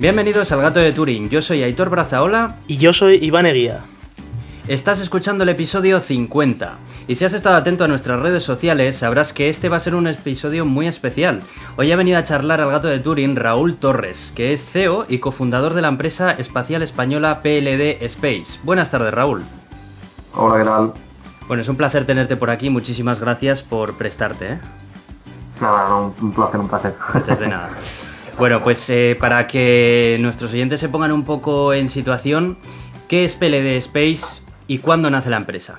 Bienvenidos al Gato de Turing, yo soy Aitor Brazaola y yo soy Iván Eguía. Estás escuchando el episodio 50 y si has estado atento a nuestras redes sociales sabrás que este va a ser un episodio muy especial. Hoy ha venido a charlar al gato de Turing Raúl Torres, que es CEO y cofundador de la empresa espacial española PLD Space. Buenas tardes Raúl. Hola, ¿qué tal? Bueno, es un placer tenerte por aquí, muchísimas gracias por prestarte. ¿eh? Nada, un placer, un placer. Antes de nada. Bueno, pues eh, para que nuestros oyentes se pongan un poco en situación, ¿qué es PLD Space y cuándo nace la empresa?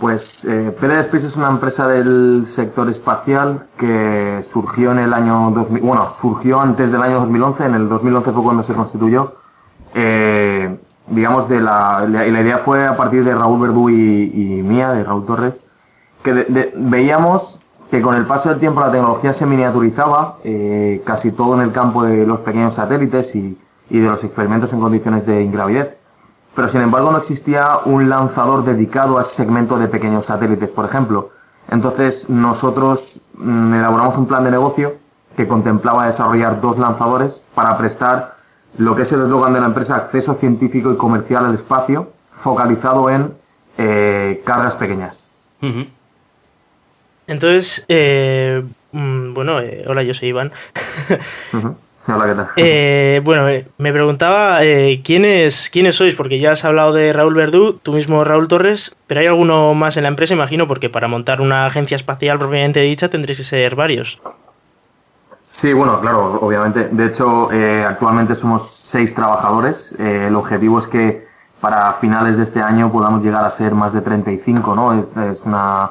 Pues eh, PLD Space es una empresa del sector espacial que surgió en el año 2000, bueno, surgió antes del año 2011, en el 2011 fue cuando se constituyó. Eh, digamos, de la, la, idea fue a partir de Raúl Verdú y, mía, de Raúl Torres, que veíamos que con el paso del tiempo la tecnología se miniaturizaba, eh, casi todo en el campo de los pequeños satélites y, y de los experimentos en condiciones de ingravidez pero sin embargo no existía un lanzador dedicado a ese segmento de pequeños satélites, por ejemplo. Entonces nosotros mm, elaboramos un plan de negocio que contemplaba desarrollar dos lanzadores para prestar lo que es el eslogan de la empresa, acceso científico y comercial al espacio, focalizado en eh, cargas pequeñas. Entonces, eh, mm, bueno, eh, hola, yo soy Iván. Hola, ¿qué tal? Eh, bueno, eh, me preguntaba eh, ¿quiénes, quiénes sois, porque ya has hablado de Raúl Verdú, tú mismo Raúl Torres, pero hay alguno más en la empresa, imagino, porque para montar una agencia espacial propiamente dicha tendréis que ser varios. Sí, bueno, claro, obviamente. De hecho, actualmente somos seis trabajadores. el objetivo es que para finales de este año podamos llegar a ser más de 35, ¿no? Es, es una,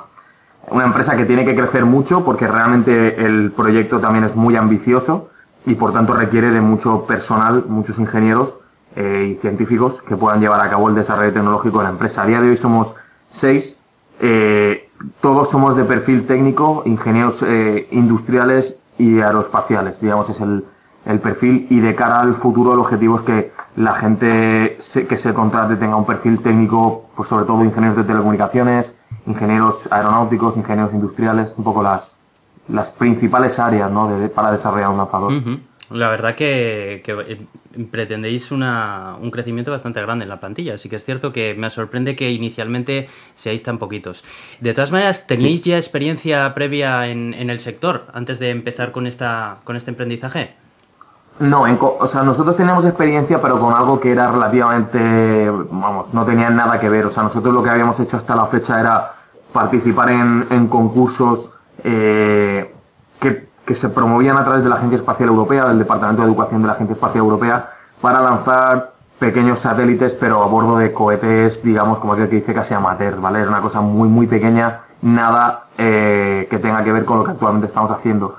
una empresa que tiene que crecer mucho porque realmente el proyecto también es muy ambicioso y por tanto requiere de mucho personal, muchos ingenieros eh, y científicos que puedan llevar a cabo el desarrollo tecnológico de la empresa. A día de hoy somos seis, eh, todos somos de perfil técnico, ingenieros eh, industriales y aeroespaciales, digamos, es el, el, perfil y de cara al futuro el objetivo es que la gente que se contrate tenga un perfil técnico, pues sobre todo ingenieros de telecomunicaciones, ingenieros aeronáuticos, ingenieros industriales, un poco las, las principales áreas ¿no? para desarrollar un lanzador. La verdad que, eh, pretendéis una, un crecimiento bastante grande en la plantilla, así que es cierto que me sorprende que inicialmente seáis tan poquitos. De todas maneras, ¿tenéis ya experiencia previa en, en, el sector antes de empezar con, esta, con este emprendizaje? No, o sea, nosotros teníamos experiencia, pero con algo que era relativamente, vamos, no tenía nada que ver. O sea, nosotros lo que habíamos hecho hasta la fecha era participar en, en concursos eh, que, que, se promovían a través de la Agencia Espacial Europea, del Departamento de Educación de la Agencia Espacial Europea, para lanzar pequeños satélites, pero a bordo de cohetes, digamos, como aquel que dice casi amateurs, ¿vale? Era una cosa muy, muy pequeña, nada eh, que tenga que ver con lo que actualmente estamos haciendo.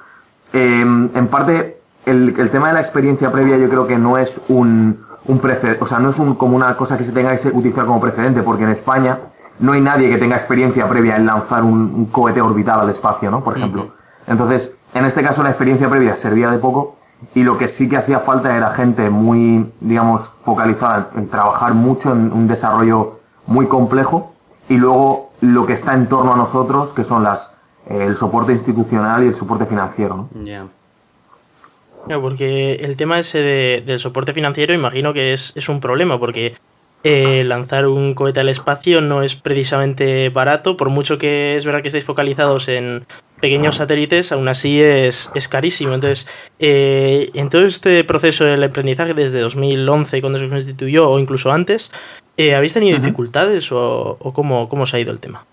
Eh, en parte, el, el, tema de la experiencia previa yo creo que no es un, un precedente, o sea, no es un, como una cosa que se tenga que utilizar como precedente, porque en España no hay nadie que tenga experiencia previa en lanzar un, cohete orbital al espacio, ¿no? Por ejemplo. Entonces, en este caso la experiencia previa servía de poco y lo que sí que hacía falta era gente muy, digamos, focalizada en trabajar mucho en un desarrollo muy complejo y luego lo que está en torno a nosotros, que son las eh, el soporte institucional y el soporte financiero, ¿no? Porque el tema ese del soporte financiero imagino que es, es un problema, porque eh, lanzar un cohete al espacio no es precisamente barato, por mucho que es verdad que estéis focalizados en pequeños satélites, aún así es, es carísimo. Entonces, eh, en todo este proceso del aprendizaje, desde 2011, cuando se constituyó, o incluso antes, eh, ¿habéis tenido dificultades o, cómo, cómo se ha ido el tema?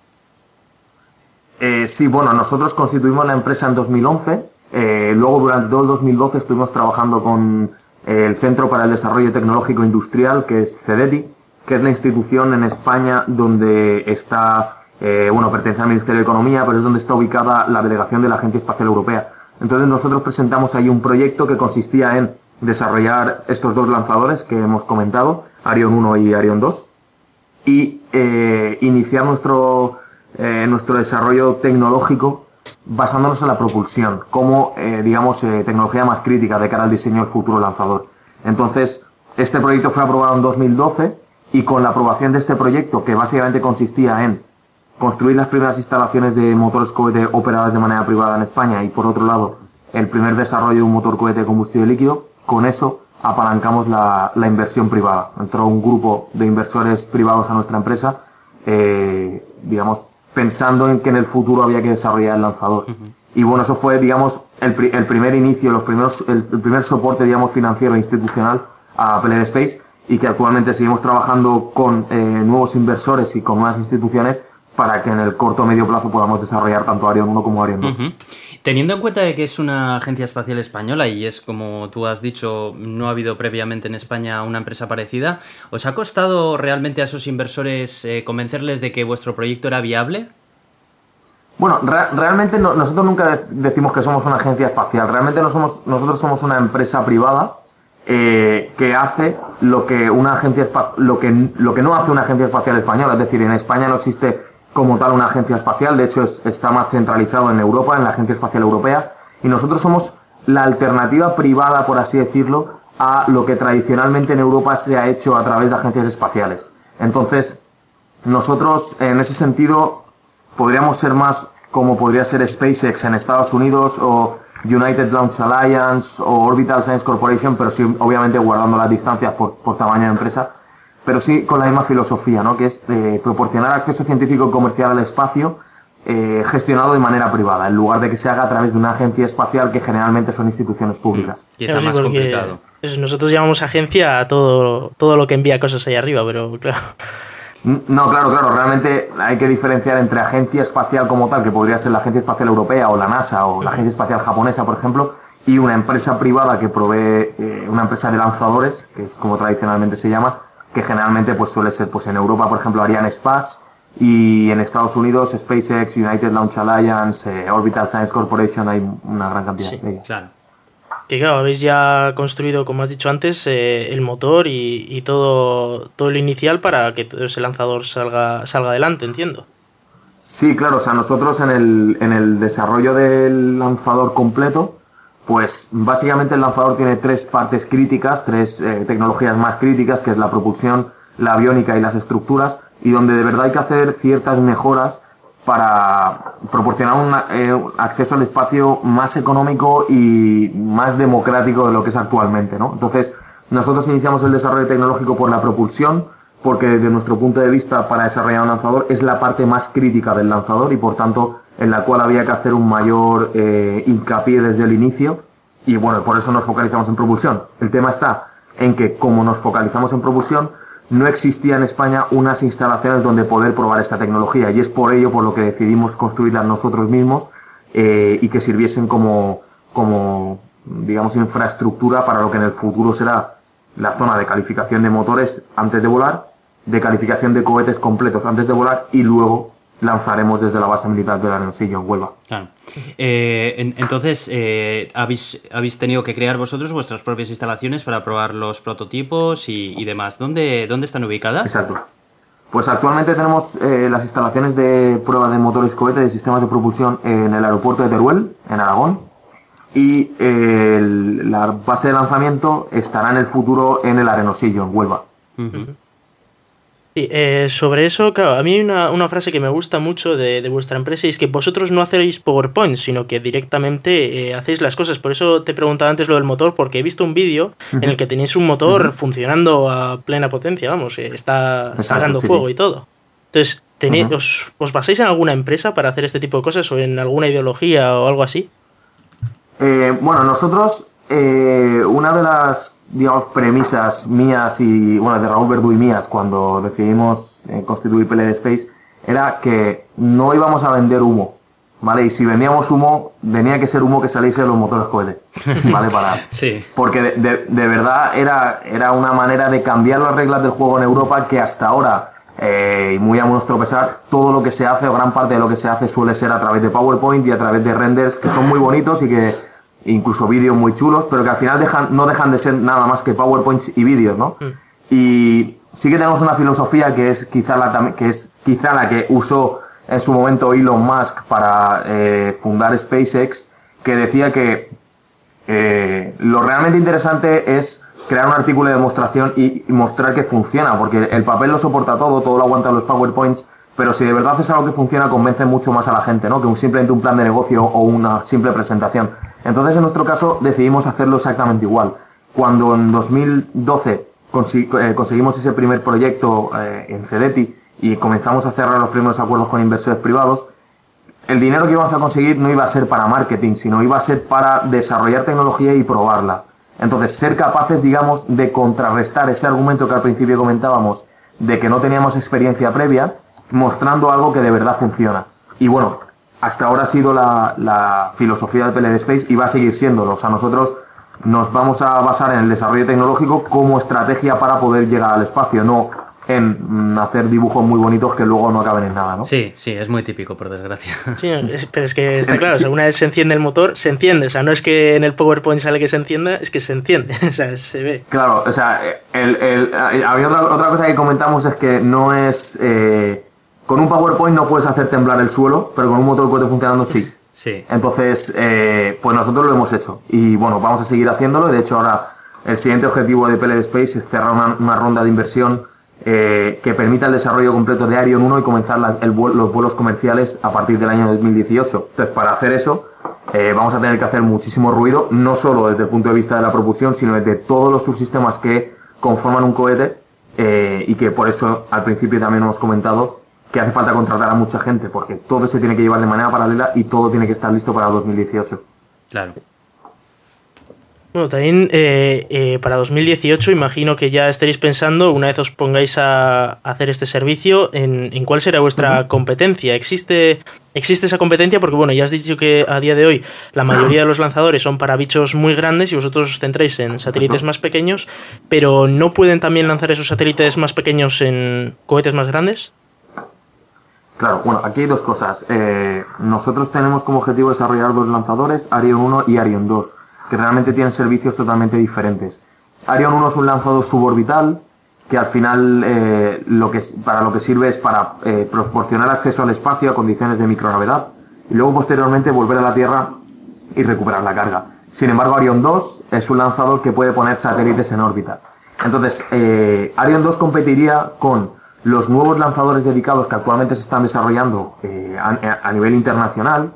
sí, bueno, nosotros constituimos la empresa en 2011, luego durante todo el 2012 estuvimos trabajando con el Centro para el Desarrollo Tecnológico Industrial, que es CEDETI, que es la institución en España donde está, eh, bueno, pertenece al Ministerio de Economía, pero es donde está ubicada la delegación de la Agencia Espacial Europea. Entonces nosotros presentamos ahí un proyecto que consistía en desarrollar estos dos lanzadores que hemos comentado, Arion 1 y Arion 2, y eh, iniciar nuestro, eh, nuestro desarrollo tecnológico basándonos en la propulsión como, eh, digamos, eh, tecnología más crítica de cara al diseño del futuro lanzador. Entonces, este proyecto fue aprobado en 2012 y con la aprobación de este proyecto, que básicamente consistía en construir las primeras instalaciones de motores cohete operadas de manera privada en España y por otro lado el primer desarrollo de un motor cohete de combustible líquido, con eso apalancamos la, la inversión privada. Entró un grupo de inversores privados a nuestra empresa, eh, digamos, pensando en que en el futuro había que desarrollar el lanzador. Y bueno, eso fue, digamos, el, el primer inicio, los primeros, el, primer soporte, digamos, financiero e institucional a Player Space y que actualmente seguimos trabajando con eh, nuevos inversores y con nuevas instituciones para que en el corto o medio plazo podamos desarrollar tanto Arion 1 como Arion 2. Teniendo en cuenta que es una agencia espacial española y es como tú has dicho, no ha habido previamente en España una empresa parecida, ¿os ha costado realmente a esos inversores eh, convencerles de que vuestro proyecto era viable? Bueno, realmente nosotros nunca decimos que somos una agencia espacial. Realmente no somos, nosotros somos una empresa privada eh, que hace lo que una agencia lo lo que no hace una agencia espacial española. Es decir, en España no existe como tal una agencia espacial, de hecho está más centralizado en Europa, en la Agencia Espacial Europea, y nosotros somos la alternativa privada, por así decirlo, a lo que tradicionalmente en Europa se ha hecho a través de agencias espaciales. Entonces, nosotros en ese sentido podríamos ser más como podría ser SpaceX en Estados Unidos o United Launch Alliance o Orbital Science Corporation, pero sí obviamente guardando las distancias por, por tamaño de empresa pero sí con la misma filosofía, ¿no? que es eh, proporcionar acceso científico y comercial al espacio eh, gestionado de manera privada, en lugar de que se haga a través de una agencia espacial que generalmente son instituciones públicas. Y es más complicado. nosotros llamamos agencia a todo, todo lo que envía cosas ahí arriba, pero claro. No, claro, claro. Realmente hay que diferenciar entre agencia espacial como tal, que podría ser la Agencia Espacial Europea o la NASA o la Agencia Espacial Japonesa, por ejemplo, y una empresa privada que provee, eh, una empresa de lanzadores, que es como tradicionalmente se llama, que generalmente pues suele ser pues en Europa, por ejemplo, Ariane Space y en Estados Unidos SpaceX, United Launch Alliance, eh, Orbital Science Corporation, hay una gran cantidad de ellas. Claro. Que claro, habéis ya construido, como has dicho antes, eh, el motor y, todo, todo el inicial para que todo ese lanzador salga, salga adelante, entiendo. Sí, claro, o sea, nosotros en el, en el desarrollo del lanzador completo, pues básicamente el lanzador tiene tres partes críticas, tres eh, tecnologías más críticas, que es la propulsión, la aviónica y las estructuras, y donde de verdad hay que hacer ciertas mejoras para proporcionar un eh, acceso al espacio más económico y más democrático de lo que es actualmente, ¿no? Entonces, nosotros iniciamos el desarrollo tecnológico por la propulsión, porque desde nuestro punto de vista para desarrollar un lanzador es la parte más crítica del lanzador y por tanto en la cual había que hacer un mayor eh, hincapié desde el inicio y bueno, por eso nos focalizamos en propulsión. El tema está en que como nos focalizamos en propulsión, no existía en España unas instalaciones donde poder probar esta tecnología y es por ello por lo que decidimos construirlas nosotros mismos eh, y que sirviesen como, como, digamos, infraestructura para lo que en el futuro será la zona de calificación de motores antes de volar, de calificación de cohetes completos antes de volar y luego lanzaremos desde la base militar de Arencillo en Huelva. Claro. Eh, entonces, eh, ¿habéis, ¿habéis tenido que crear vosotros vuestras propias instalaciones para probar los prototipos y, demás? ¿Dónde, ¿Dónde están ubicadas? Exacto. Pues actualmente tenemos eh, las instalaciones de prueba de motores cohetes y sistemas de propulsión en el aeropuerto de Teruel, en Aragón. Y la base de lanzamiento estará en el futuro en el Arenosillo, en Huelva. Sí, eh, sobre eso, claro, a mí hay una, frase que me gusta mucho de, vuestra empresa y es que vosotros no hacéis PowerPoint, sino que directamente eh, hacéis las cosas. Por eso te preguntaba antes lo del motor, porque he visto un vídeo en el que tenéis un motor funcionando a plena potencia, vamos, eh, está sacando fuego y todo. Entonces, tenéis, os, ¿os basáis en alguna empresa para hacer este tipo de cosas o en alguna ideología o algo así? bueno, nosotros, una de las digamos, premisas mías y, bueno, de Raúl Verdú y mías cuando decidimos eh, constituir PLD Space era que no íbamos a vender humo, ¿vale? Y si vendíamos humo, tenía que ser humo que saliese de los motores cohete, ¿vale? Para, sí. Porque de, de, verdad era, era una manera de cambiar las reglas del juego en Europa que hasta ahora, eh, y muy a nuestro pesar, todo lo que se hace o gran parte de lo que se hace suele ser a través de PowerPoint y a través de renders que son muy bonitos y que incluso vídeos muy chulos, pero que al final dejan, no dejan de ser nada más que PowerPoints y vídeos, ¿no? Mm. Y sí que tenemos una filosofía que es quizá la, que es quizá la que usó en su momento Elon Musk para eh, fundar SpaceX, que decía que eh, lo realmente interesante es crear un artículo de demostración y mostrar que funciona, porque el papel lo soporta todo, todo lo aguanta los PowerPoints, pero si de verdad es algo que funciona, convence mucho más a la gente, ¿no? Que un, simplemente un plan de negocio o una simple presentación. Entonces, en nuestro caso, decidimos hacerlo exactamente igual. cuando en 2012 eh, conseguimos ese primer proyecto eh, en Cedeti y comenzamos a cerrar los primeros acuerdos con inversores privados, el dinero que íbamos a conseguir no iba a ser para marketing, sino iba a ser para desarrollar tecnología y probarla. Entonces, ser capaces, digamos, de contrarrestar ese argumento que al principio comentábamos de que no teníamos experiencia previa, mostrando algo que de verdad funciona. Y bueno, hasta ahora ha sido la, la filosofía de PLD Space y va a seguir siéndolo. O sea, nosotros nos vamos a basar en el desarrollo tecnológico como estrategia para poder llegar al espacio, no en mm, hacer dibujos muy bonitos que luego no acaben en nada, ¿no? Sí, sí, es muy típico, por desgracia. Sí, pero es que está claro, una vez se enciende el motor, se enciende, o sea, no es que en el PowerPoint sale que se encienda, es que se enciende, o sea, se ve. Claro, o sea, el, el, había otra, otra, cosa que comentamos es que no es... Eh, con un PowerPoint no puedes hacer temblar el suelo, pero con un motor puede funcionando sí. Sí. Entonces, eh, pues nosotros lo hemos hecho. Y bueno, vamos a seguir haciéndolo. De hecho, ahora el siguiente objetivo de PLD Space es cerrar una, ronda de inversión eh, que permita el desarrollo completo de Arion 1 y comenzar los vuelos comerciales a partir del año 2018. Entonces, para hacer eso, eh, vamos a tener que hacer muchísimo ruido, no solo desde el punto de vista de la propulsión, sino desde todos los subsistemas que conforman un cohete y que por eso al principio también hemos comentado que hace falta contratar a mucha gente, porque todo se tiene que llevar de manera paralela y todo tiene que estar listo para 2018. Claro. Bueno, también eh, eh, para 2018 imagino que ya estaréis pensando, una vez os pongáis a hacer este servicio, en, cuál será vuestra competencia. ¿Existe, ¿Existe esa competencia? Porque bueno, ya has dicho que a día de hoy la mayoría de los lanzadores son para bichos muy grandes y vosotros os centráis en satélites más pequeños, pero ¿no pueden también lanzar esos satélites más pequeños en cohetes más grandes? Claro, bueno, aquí hay dos cosas. Eh, nosotros tenemos como objetivo desarrollar dos lanzadores, Arion 1 y Arion 2, que realmente tienen servicios totalmente diferentes. Arion 1 es un lanzador suborbital, que al final eh, lo que, para lo que sirve es para eh, proporcionar acceso al espacio a condiciones de microgravedad y luego posteriormente volver a la Tierra y recuperar la carga. Sin embargo, Arion 2 es un lanzador que puede poner satélites en órbita. Entonces, Arion 2 competiría con los nuevos lanzadores dedicados que actualmente se están desarrollando eh, a, nivel internacional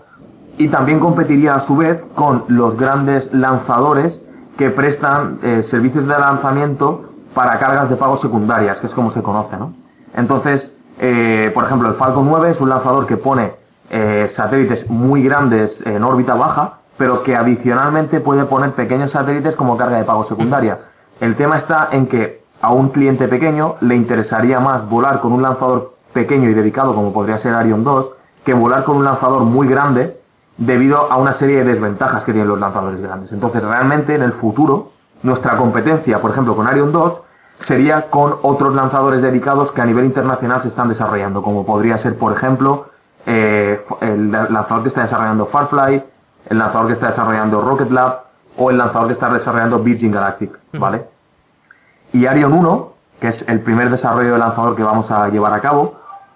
y también competiría a su vez con los grandes lanzadores que prestan eh, servicios de lanzamiento para cargas de pago secundarias, que es como se conoce, ¿no? Entonces, eh, por ejemplo, el Falcon 9 es un lanzador que pone satélites muy grandes en órbita baja, pero que adicionalmente puede poner pequeños satélites como carga de pago secundaria. El tema está en que a un cliente pequeño le interesaría más volar con un lanzador pequeño y dedicado como podría ser Arion 2 que volar con un lanzador muy grande debido a una serie de desventajas que tienen los lanzadores grandes. Entonces realmente en el futuro nuestra competencia, por ejemplo con Arion 2, sería con otros lanzadores dedicados que a nivel internacional se están desarrollando, como podría ser por ejemplo eh, el lanzador que está desarrollando Farfly, el lanzador que está desarrollando Rocket Lab o el lanzador que está desarrollando Virgin Galactic, ¿vale? Y Arion 1, que es el primer desarrollo de lanzador que vamos a llevar a cabo,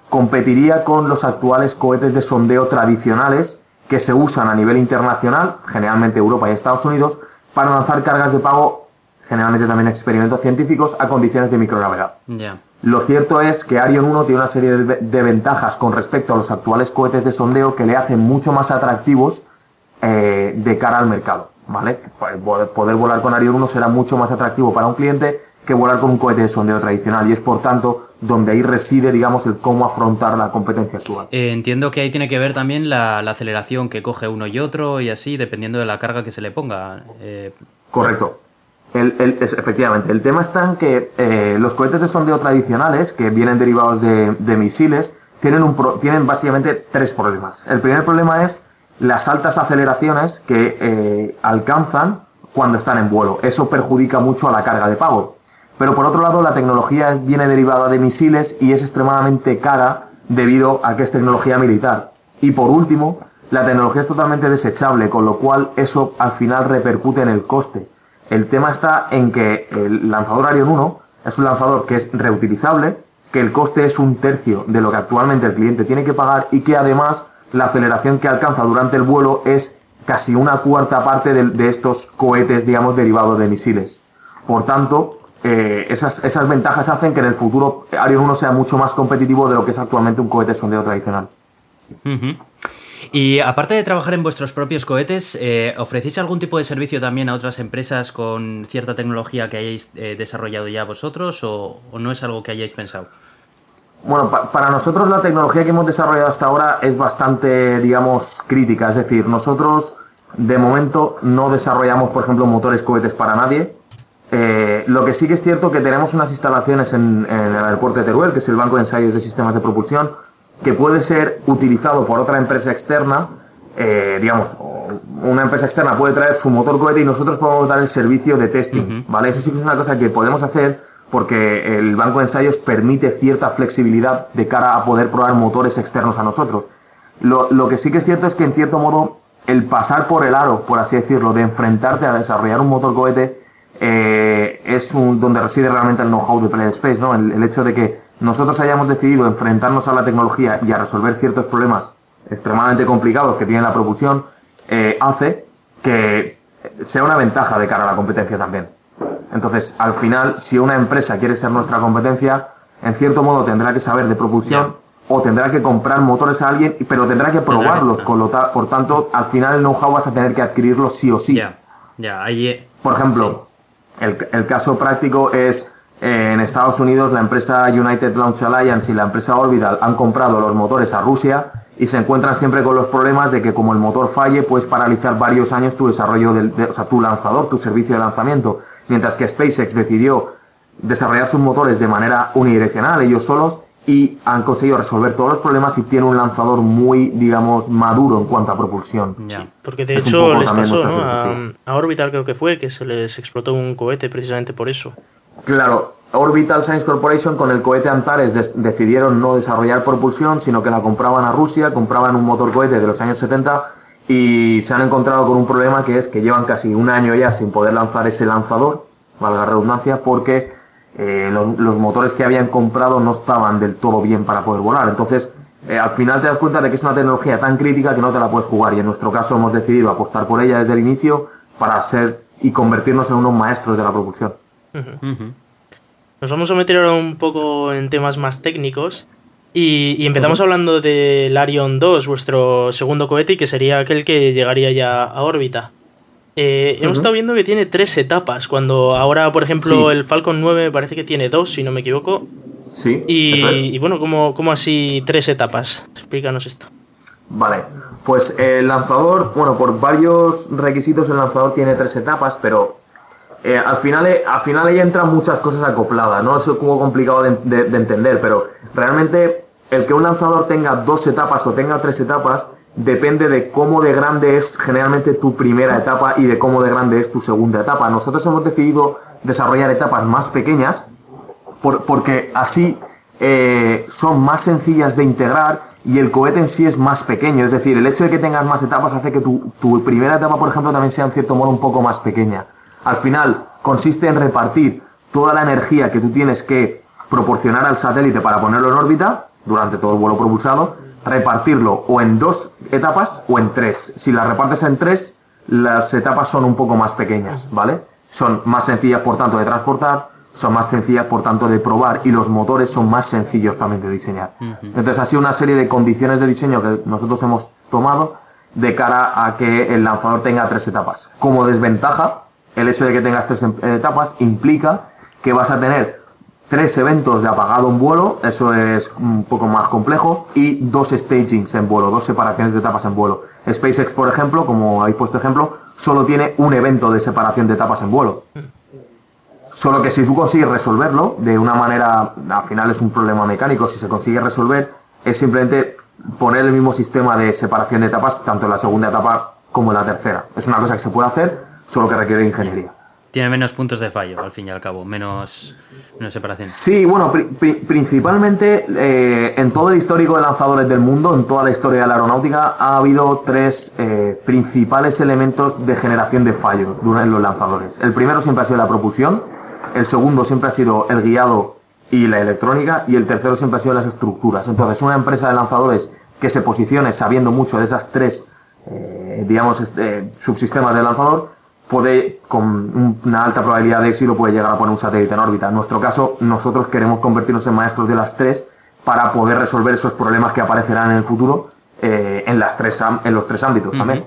competiría con los actuales cohetes de sondeo tradicionales que se usan a nivel internacional, generalmente Europa y Estados Unidos, para lanzar cargas de pago, generalmente también experimentos científicos, a condiciones de microgravedad. Lo cierto es que Arion 1 tiene una serie de, ventajas con respecto a los actuales cohetes de sondeo que le hacen mucho más atractivos eh, de cara al mercado. ¿vale? Poder volar con Arion 1 será mucho más atractivo para un cliente que volar con un cohete de sondeo tradicional y es por tanto donde ahí reside, digamos, el cómo afrontar la competencia actual. Eh, entiendo que ahí tiene que ver también la, aceleración que coge uno y otro y así, dependiendo de la carga que se le ponga. Eh, Correcto. El, efectivamente, el tema está en que eh, los cohetes de sondeo tradicionales, que vienen derivados de, misiles, tienen, un tienen básicamente tres problemas. El primer problema es las altas aceleraciones que alcanzan cuando están en vuelo. Eso perjudica mucho a la carga de pago. Pero por otro lado, la tecnología viene derivada de misiles y es extremadamente cara debido a que es tecnología militar. Y por último, la tecnología es totalmente desechable, con lo cual eso al final repercute en el coste. El tema está en que el lanzador Arion 1 es un lanzador que es reutilizable, que el coste es un tercio de lo que actualmente el cliente tiene que pagar y que además la aceleración que alcanza durante el vuelo es casi una cuarta parte de, de estos cohetes, digamos, derivados de misiles. Por tanto, eh, esas, esas ventajas hacen que en el futuro Arion 1 sea mucho más competitivo de lo que es actualmente un cohete sondeo tradicional. Y aparte de trabajar en vuestros propios cohetes, eh, ¿ofrecéis algún tipo de servicio también a otras empresas con cierta tecnología que hayáis eh, desarrollado ya vosotros o, no es algo que hayáis pensado? Bueno, para nosotros la tecnología que hemos desarrollado hasta ahora es bastante, digamos, crítica. Es decir, nosotros de momento no desarrollamos, por ejemplo, motores cohetes para nadie. Eh, lo que sí que es cierto que tenemos unas instalaciones en, en, el aeropuerto de Teruel, que es el Banco de Ensayos de Sistemas de Propulsión, que puede ser utilizado por otra empresa externa. Eh, digamos, una empresa externa puede traer su motor cohete y nosotros podemos dar el servicio de testing, ¿vale? Eso sí que es una cosa que podemos hacer porque el banco de ensayos permite cierta flexibilidad de cara a poder probar motores externos a nosotros. Lo, lo que sí que es cierto es que en cierto modo el pasar por el aro, por así decirlo, de enfrentarte a desarrollar un motor cohete, eh, es un, donde reside realmente el know-how de Play Space, ¿no? El, hecho de que nosotros hayamos decidido enfrentarnos a la tecnología y a resolver ciertos problemas extremadamente complicados que tiene la propulsión, eh, hace que sea una ventaja de cara a la competencia también. Entonces, al final, si una empresa quiere ser nuestra competencia, en cierto modo tendrá que saber de propulsión o tendrá que comprar motores a alguien, pero tendrá que probarlos. Con lo por tanto, al final el know-how vas a tener que adquirirlo sí o sí. Ya, ya, ahí. Eh, por ejemplo, el, caso práctico es eh, en Estados Unidos la empresa United Launch Alliance y la empresa Orbital han comprado los motores a Rusia y se encuentran siempre con los problemas de que como el motor falle puedes paralizar varios años tu desarrollo del, o sea, tu lanzador, tu servicio de lanzamiento, mientras que SpaceX decidió desarrollar sus motores de manera unidireccional ellos solos y han conseguido resolver todos los problemas y tiene un lanzador muy, digamos, maduro en cuanto a propulsión. porque de hecho les pasó ¿no? a, Orbital, creo que fue, que se les explotó un cohete precisamente por eso. Claro, Orbital Science Corporation con el cohete Antares decidieron no desarrollar propulsión, sino que la compraban a Rusia, compraban un motor cohete de los años 70 y se han encontrado con un problema que es que llevan casi un año ya sin poder lanzar ese lanzador, valga redundancia, porque eh, los, motores que habían comprado no estaban del todo bien para poder volar. Entonces, eh, al final te das cuenta de que es una tecnología tan crítica que no te la puedes jugar y en nuestro caso hemos decidido apostar por ella desde el inicio para ser y convertirnos en unos maestros de la propulsión. Nos vamos a meter ahora un poco en temas más técnicos y, empezamos hablando del Arion 2, vuestro segundo cohete, que sería aquel que llegaría ya a órbita. Eh, hemos estado viendo que tiene tres etapas, cuando ahora, por ejemplo, el Falcon 9 parece que tiene dos, si no me equivoco. Sí. Y, bueno, ¿cómo, así tres etapas? Explícanos esto. Vale, pues el lanzador, bueno, por varios requisitos el lanzador tiene tres etapas, pero eh, al, final, al final ahí entran muchas cosas acopladas, ¿no? Es como complicado de entender, pero realmente el que un lanzador tenga dos etapas o tenga tres etapas depende de cómo de grande es generalmente tu primera etapa y de cómo de grande es tu segunda etapa. Nosotros hemos decidido desarrollar etapas más pequeñas porque así eh, son más sencillas de integrar y el cohete en sí es más pequeño. Es decir, el hecho de que tengas más etapas hace que tu, tu primera etapa, por ejemplo, también sea en cierto modo un poco más pequeña. Al final, consiste en repartir toda la energía que tú tienes que proporcionar al satélite para ponerlo en órbita durante todo el vuelo propulsado repartirlo o en dos etapas o en tres. Si las repartes en tres, las etapas son un poco más pequeñas, ¿vale? Son más sencillas, por tanto, de transportar, son más sencillas, por tanto, de probar y los motores son más sencillos también de diseñar. Entonces, ha sido una serie de condiciones de diseño que nosotros hemos tomado de cara a que el lanzador tenga tres etapas. Como desventaja, el hecho de que tengas tres etapas implica que vas a tener tres eventos de apagado en vuelo, eso es un poco más complejo, y dos stagings en vuelo, dos separaciones de etapas en vuelo. SpaceX, por ejemplo, como habéis puesto ejemplo, solo tiene un evento de separación de etapas en vuelo. Solo que si tú consigues resolverlo de una manera, al final es un problema mecánico, si se consigue resolver, es simplemente poner el mismo sistema de separación de etapas tanto en la segunda etapa como en la tercera. Es una cosa que se puede hacer, solo que requiere ingeniería tiene menos puntos de fallo, al fin y al cabo, menos, separación. Sí, bueno, principalmente eh, en todo el histórico de lanzadores del mundo, en toda la historia de la aeronáutica, ha habido tres eh, principales elementos de generación de fallos en los lanzadores. El primero siempre ha sido la propulsión, el segundo siempre ha sido el guiado y la electrónica, y el tercero siempre ha sido las estructuras. Entonces, una empresa de lanzadores que se posicione sabiendo mucho de esas tres, eh, digamos, este, subsistemas de lanzador, puede, con una alta probabilidad de éxito, puede llegar a poner un satélite en órbita. En nuestro caso, nosotros queremos convertirnos en maestros de las tres para poder resolver esos problemas que aparecerán en el futuro en, las tres, en los tres ámbitos también.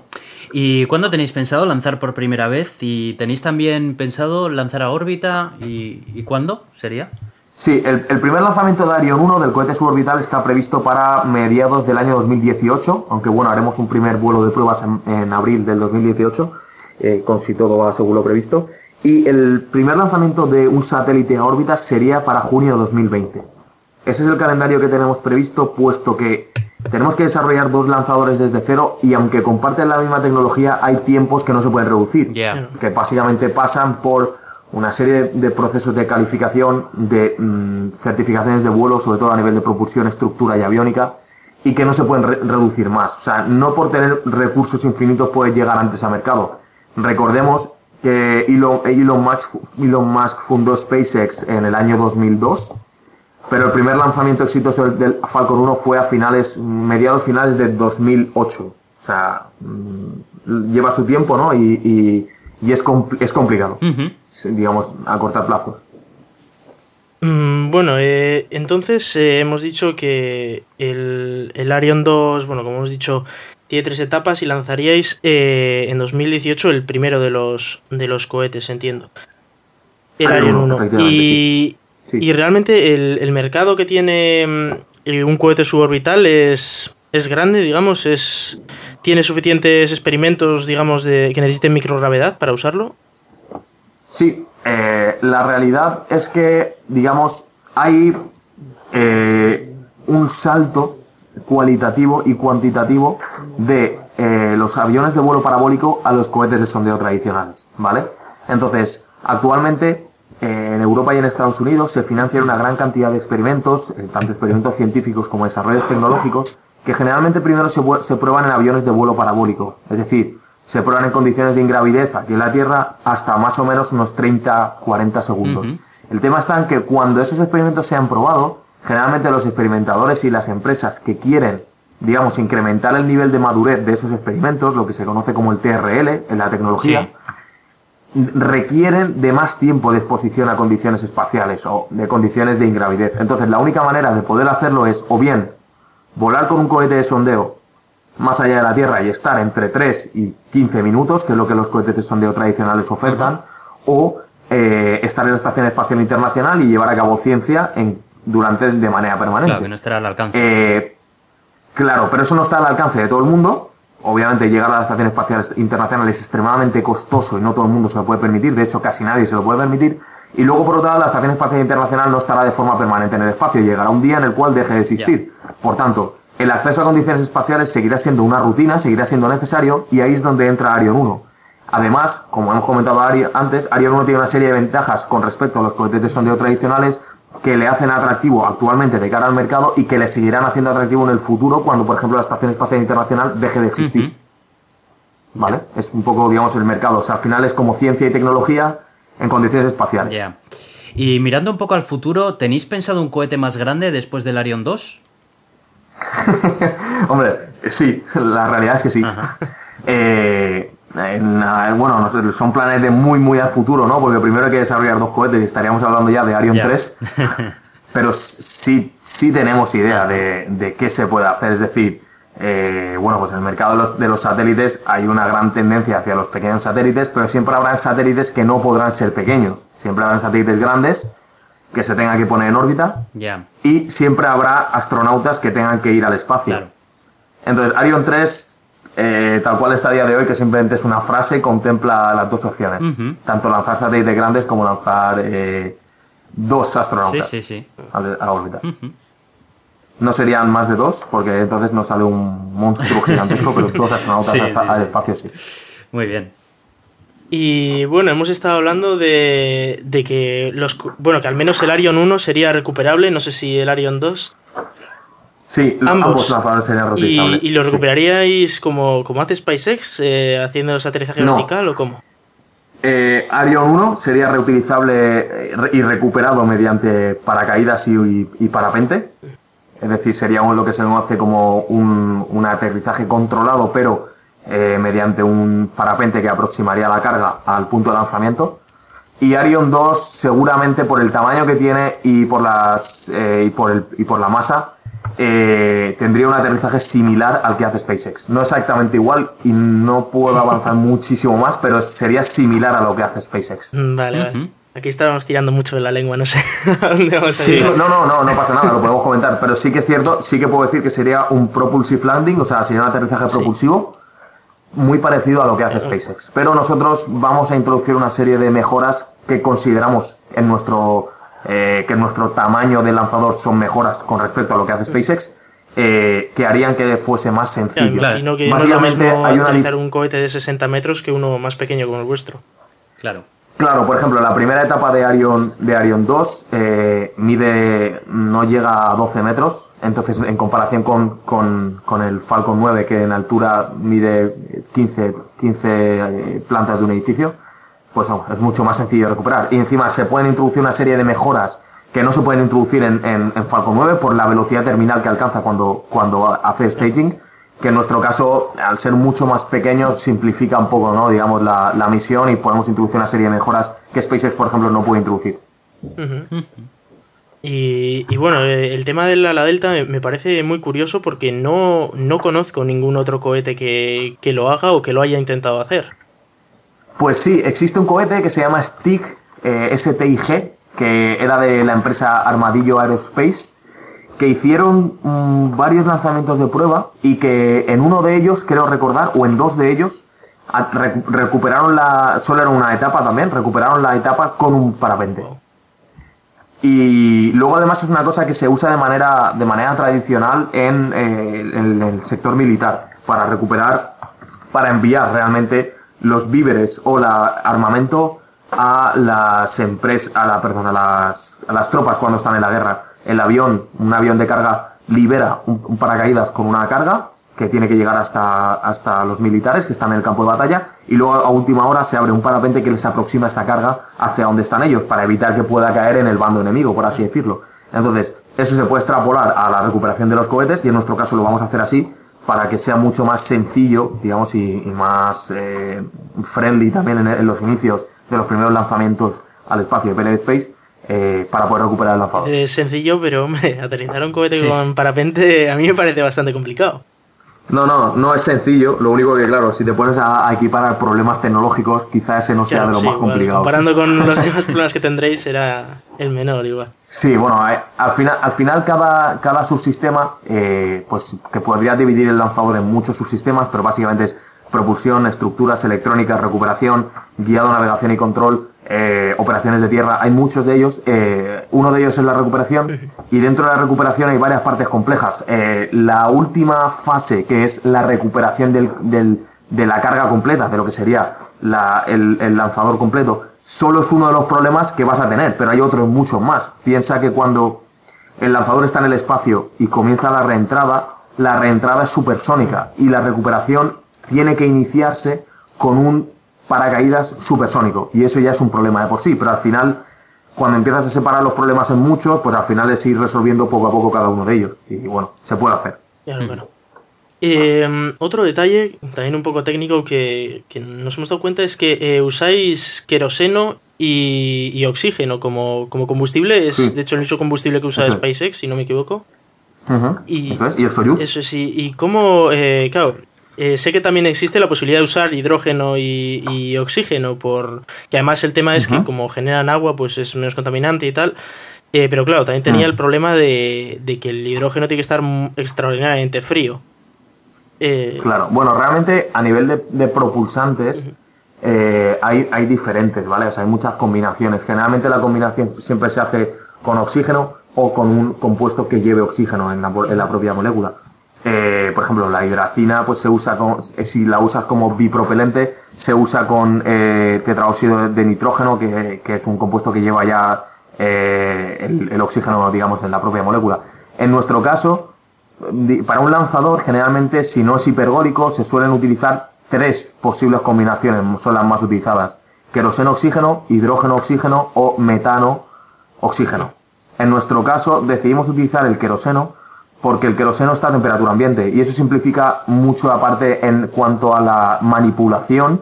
¿Y cuándo tenéis pensado lanzar por primera vez? ¿Y tenéis también pensado lanzar a órbita? ¿Y, cuándo sería? Sí, el, primer lanzamiento de Arion 1 del cohete suborbital está previsto para mediados del año 2018, aunque bueno, haremos un primer vuelo de pruebas en, abril del 2018, eh, con si todo va según lo previsto. Y el primer lanzamiento de un satélite a órbita sería para junio de 2020. Ese es el calendario que tenemos previsto, puesto que tenemos que desarrollar dos lanzadores desde cero y aunque comparten la misma tecnología, hay tiempos que no se pueden reducir, que básicamente pasan por una serie de procesos de calificación, de mm, certificaciones de vuelo, sobre todo a nivel de propulsión, estructura y aviónica, y que no se pueden reducir más. O sea, no por tener recursos infinitos puedes llegar antes a mercado. Recordemos que Elon, Elon, Musk, Elon Musk fundó SpaceX en el año 2002 pero el primer lanzamiento exitoso del Falcon 1 fue a finales, mediados finales de 2008. O sea, mm, lleva su tiempo, ¿no? Y, es, es complicado, digamos, a cortar plazos. Mm, bueno, eh, entonces eh, hemos dicho que el, el, Arion 2, bueno, como hemos dicho, tiene tres etapas y lanzaríais eh, en 2018 el primero de los, de los cohetes, entiendo. El Arion 1. Y, y realmente el, mercado que tiene mm, un cohete suborbital es, es grande, digamos, es tiene suficientes experimentos, digamos, de, que necesiten microgravedad para usarlo. Sí, eh, la realidad es que, digamos, hay eh, un salto cualitativo y cuantitativo de eh, los aviones de vuelo parabólico a los cohetes de sondeo tradicionales, ¿vale? Entonces, actualmente en Europa y en Estados Unidos se financian una gran cantidad de experimentos, eh, tanto experimentos científicos como desarrollos tecnológicos, que generalmente primero se, prueban en aviones de vuelo parabólico. Es decir, se prueban en condiciones de ingravidez aquí en la Tierra hasta más o menos unos 30-40 segundos. El tema está en que cuando esos experimentos se han probado, generalmente los experimentadores y las empresas que quieren, digamos, incrementar el nivel de madurez de esos experimentos, lo que se conoce como el TRL en la tecnología, requieren de más tiempo de exposición a condiciones espaciales o de condiciones de ingravidez. Entonces, la única manera de poder hacerlo es o bien volar con un cohete de sondeo más allá de la Tierra y estar entre 3 y 15 minutos, que es lo que los cohetes de sondeo tradicionales ofertan, o eh, estar en la Estación Espacial Internacional y llevar a cabo ciencia en, durante de manera permanente. Claro, que no estará al alcance. Eh, claro, pero eso no está al alcance de todo el mundo Obviamente llegar a la Estación Espacial Internacional es extremadamente costoso y no todo el mundo se lo puede permitir, de hecho casi nadie se lo puede permitir. Y luego, por otro lado, la Estación Espacial Internacional no estará de forma permanente en el espacio, llegará un día en el cual deje de existir. Por tanto, el acceso a condiciones espaciales seguirá siendo una rutina, seguirá siendo necesario y ahí es donde entra Arion 1. Además, como hemos comentado antes, Arion 1 tiene una serie de ventajas con respecto a los cohetes de sondeo tradicionales que le hacen atractivo actualmente de cara al mercado y que le seguirán haciendo atractivo en el futuro cuando, por ejemplo, la Estación Espacial Internacional deje de existir. ¿Vale? Es un poco, digamos, el mercado. O sea, al final es como ciencia y tecnología en condiciones espaciales. Y mirando un poco al futuro, ¿tenéis pensado un cohete más grande después del Arion 2? Hombre, sí, la realidad es que sí. Eh, bueno, son planes de muy, muy al futuro, ¿no? Porque primero hay que desarrollar dos cohetes y estaríamos hablando ya de Arion 3. pero sí, sí tenemos idea de, qué se puede hacer. Es decir, eh, bueno, pues en el mercado de los, satélites hay una gran tendencia hacia los pequeños satélites, pero siempre habrá satélites que no podrán ser pequeños. Siempre habrá satélites grandes que se tengan que poner en órbita. Y siempre habrá astronautas que tengan que ir al espacio. Entonces, Arion 3 eh, tal cual está a día de hoy, que simplemente es una frase, contempla las dos opciones. Tanto lanzar satélites grandes como lanzar eh, dos astronautas A, órbita. No serían más de dos, porque entonces no sale un monstruo gigantesco, pero dos astronautas al espacio sí. Muy bien. Y bueno, hemos estado hablando de, de, que los bueno, que al menos el Arion 1 sería recuperable, no sé si el Arion 2. Sí, ambos, ambos serían reutilizables. ¿Y, lo recuperaríais como, como hace SpaceX, eh, haciendo ese aterrizaje vertical o cómo? Eh, Arion 1 sería reutilizable eh, y recuperado mediante paracaídas y, parapente. Es decir, sería lo que se conoce como un, un aterrizaje controlado, pero eh, mediante un parapente que aproximaría la carga al punto de lanzamiento. Y Arion 2, seguramente por el tamaño que tiene y por, las, y por, el, y por la masa, eh, tendría un aterrizaje similar al que hace SpaceX. No exactamente igual y no puedo avanzar muchísimo más, pero sería similar a lo que hace SpaceX. Mm, vale, vale. Aquí estábamos tirando mucho de la lengua, no sé a dónde vamos a sí, no, no, no, no pasa nada, lo podemos comentar, pero sí que es cierto, sí que puedo decir que sería un propulsive landing, o sea, sería un aterrizaje propulsivo muy parecido a lo que hace SpaceX. Pero nosotros vamos a introducir una serie de mejoras que consideramos en nuestro eh, que nuestro tamaño de lanzador son mejoras con respecto a lo que hace SpaceX. Eh, que harían que fuese más sencillo. Claro, que Básicamente, no hay una un cohete de 60 metros que uno más pequeño como el vuestro. Claro. Claro, por ejemplo, la primera etapa de Arion, de Arion 2 eh, mide, no llega a 12 metros, entonces en comparación con, con, con, el Falcon 9, que en altura mide 15, 15 eh, plantas de un edificio, pues no, es mucho más sencillo de recuperar. Y encima se pueden introducir una serie de mejoras que no se pueden introducir en, en, Falcon 9 por la velocidad terminal que alcanza cuando, cuando hace staging que en nuestro caso, al ser mucho más pequeños, simplifica un poco, ¿no? digamos, la, la misión y podemos introducir una serie de mejoras que SpaceX, por ejemplo, no puede introducir. y, y, bueno, eh, el tema de la, Delta me, parece muy curioso porque no, no conozco ningún otro cohete que, que, lo haga o que lo haya intentado hacer. Pues sí, existe un cohete que se llama Stick eh, STIG, que era de la empresa Armadillo Aerospace que hicieron mm, varios lanzamientos de prueba y que en uno de ellos, creo recordar, o en dos de ellos, recuperaron la. Solo era una etapa también, recuperaron la etapa con un parapente. Y luego además es una cosa que se usa de manera, de manera tradicional en, eh, en el sector militar, para recuperar, para enviar realmente los víveres o la armamento a las empresas, a la, perdón, a las, a las tropas cuando están en la guerra el avión, un avión de carga, libera un, paracaídas con una carga que tiene que llegar hasta, hasta los militares que están en el campo de batalla y luego a última hora se abre un parapente que les aproxima esta carga hacia donde están ellos para evitar que pueda caer en el bando enemigo, por así decirlo. Entonces, eso se puede extrapolar a la recuperación de los cohetes y en nuestro caso lo vamos a hacer así para que sea mucho más sencillo, digamos, y, más eh, friendly también en, los inicios de los primeros lanzamientos al espacio de PLD Space eh, para poder recuperar el lanzador. Es sencillo, pero hombre, aterrizar un cohete con parapente a mí me parece bastante complicado. No, no, no es sencillo. Lo único que, claro, si te pones a, equiparar problemas tecnológicos, quizás ese no sea de lo más complicado. Comparando con los demás problemas que tendréis, será el menor igual. Sí, bueno, eh, al final, al final cada, cada subsistema, eh, pues que podría dividir el lanzador en muchos subsistemas, pero básicamente es propulsión, estructuras electrónicas, recuperación, guiado, navegación y control, eh, operaciones de tierra, hay muchos de ellos. Eh, uno de ellos es la recuperación y dentro de la recuperación hay varias partes complejas. Eh, la última fase, que es la recuperación del, del, de la carga completa, de lo que sería la, el, el, lanzador completo, solo es uno de los problemas que vas a tener, pero hay otros muchos más. Piensa que cuando el lanzador está en el espacio y comienza la reentrada, la reentrada es supersónica y la recuperación tiene que iniciarse con un paracaídas supersónico. Y eso ya es un problema de por sí, pero al final, cuando empiezas a separar los problemas en muchos, pues al final es ir resolviendo poco a poco cada uno de ellos. Y bueno, se puede hacer. Em, otro detalle, también un poco técnico, que, nos hemos dado cuenta es que eh, usáis queroseno y, oxígeno como, como combustible. Es de hecho el mismo combustible que usa SpaceX, si no me equivoco. y, eso es, y el Soyuz. Eso sí, y cómo, eh, claro, eh, sé que también existe la posibilidad de usar hidrógeno y, oxígeno, por que además el tema es que como generan agua, pues es menos contaminante y tal. Eh, pero claro, también tenía mm. el problema de, que el hidrógeno tiene que estar extraordinariamente frío. Eh, claro, bueno, realmente a nivel de, propulsantes hay, hay diferentes, ¿vale? O sea, hay muchas combinaciones. Generalmente la combinación siempre se hace con oxígeno o con un compuesto que lleve oxígeno en la, en la propia molécula. Eh, por ejemplo, la hidracina, pues se usa con, eh, si la usas como bipropelente, se usa con eh, tetraóxido de nitrógeno, que, es un compuesto que lleva ya el, el, oxígeno, digamos, en la propia molécula. En nuestro caso, para un lanzador, generalmente, si no es hipergólico, se suelen utilizar tres posibles combinaciones, son las más utilizadas. Queroseno-oxígeno, hidrógeno-oxígeno o metano-oxígeno. En nuestro caso, decidimos utilizar el queroseno porque el queroseno está a temperatura ambiente y eso simplifica mucho aparte en cuanto a la manipulación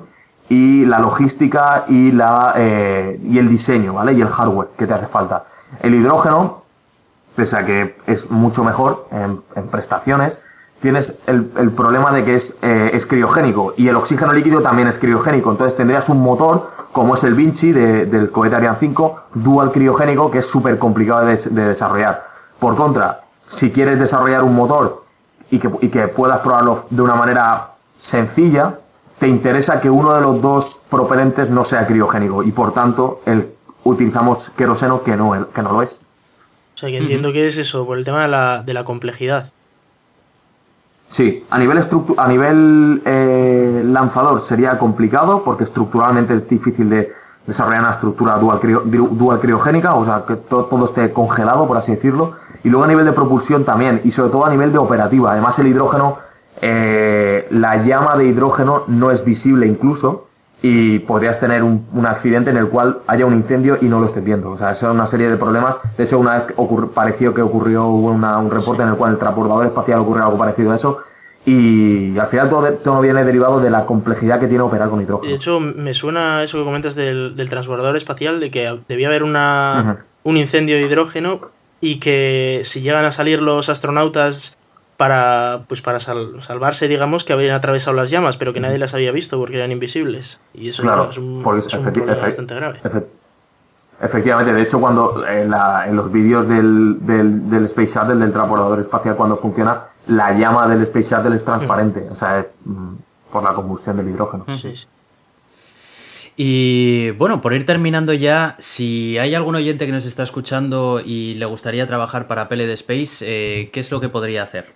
y la logística y, la, eh, y el diseño, ¿vale? Y el hardware que te hace falta. El hidrógeno pese a que es mucho mejor en, prestaciones, tienes el, problema de que es, eh, es, criogénico y el oxígeno líquido también es criogénico. Entonces tendrías un motor como es el Vinci del cohete Ariane 5, dual criogénico, que es súper complicado de, desarrollar. Por contra, si quieres desarrollar un motor y que, y que puedas probarlo de una manera sencilla, te interesa que uno de los dos propelentes no sea criogénico y por tanto el, utilizamos queroseno que no, que no lo es. O sea, que entiendo que es eso, por el tema de la, de la complejidad. Sí, a nivel, a nivel eh, lanzador sería complicado porque estructuralmente es difícil de desarrollar una estructura dual, dual criogénica, o sea, que todo, esté congelado, por así decirlo. Y luego a nivel de propulsión también, y sobre todo a nivel de operativa. Además, el hidrógeno, eh, la llama de hidrógeno no es visible incluso, y podrías tener un, accidente en el cual haya un incendio y no lo estés viendo. O sea, es una serie de problemas. De hecho, una vez pareció que ocurrió un reporte en el cual el transbordador espacial ocurrió algo parecido a eso. Y al final todo, todo viene derivado de la complejidad que tiene operar con hidrógeno. De hecho, me suena eso que comentas del, del transbordador espacial, de que debía haber una, un incendio de hidrógeno y que si llegan a salir los astronautas para pues para salvarse, digamos, que habían atravesado las llamas, pero que nadie las había visto porque eran invisibles. Y eso es un, problema bastante grave. efectivamente, de hecho, cuando en, los vídeos del, del, Space Shuttle, del transportador espacial, cuando funciona, la llama del Space Shuttle es transparente, o sea, mm, por la combustión del hidrógeno. Y bueno, por ir terminando ya, si hay algún oyente que nos está escuchando y le gustaría trabajar para Pele de Space, eh, ¿qué es lo que podría hacer?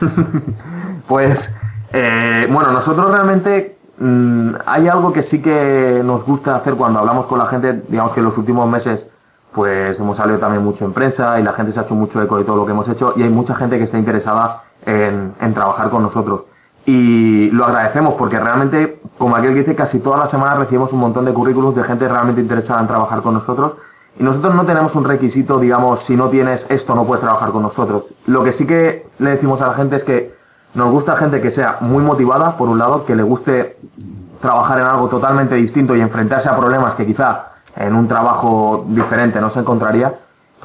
pues, eh, bueno, nosotros realmente mm, hay algo que sí que nos gusta hacer cuando hablamos con la gente, digamos que en los últimos meses pues hemos salido también mucho en prensa y la gente se ha hecho mucho eco de todo lo que hemos hecho y hay mucha gente que está interesada en, trabajar con nosotros. Y lo agradecemos porque realmente, como aquel que dice, casi todas las semanas recibimos un montón de currículos de gente realmente interesada en trabajar con nosotros nosotros no tenemos un requisito, digamos, si no tienes esto no puedes trabajar con nosotros. Lo que sí que le decimos a la gente es que nos gusta gente que sea muy motivada, por un lado, que le guste trabajar en algo totalmente distinto y enfrentarse a problemas que quizá en un trabajo diferente no se encontraría.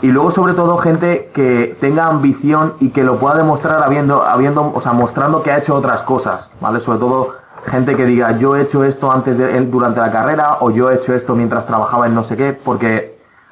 Y luego, sobre todo, gente que tenga ambición y que lo pueda demostrar habiendo, habiendo, o sea, mostrando que ha hecho otras cosas, ¿vale? Sobre todo, gente que diga, yo he hecho esto antes de, durante la carrera o yo he hecho esto mientras trabajaba en no sé qué, porque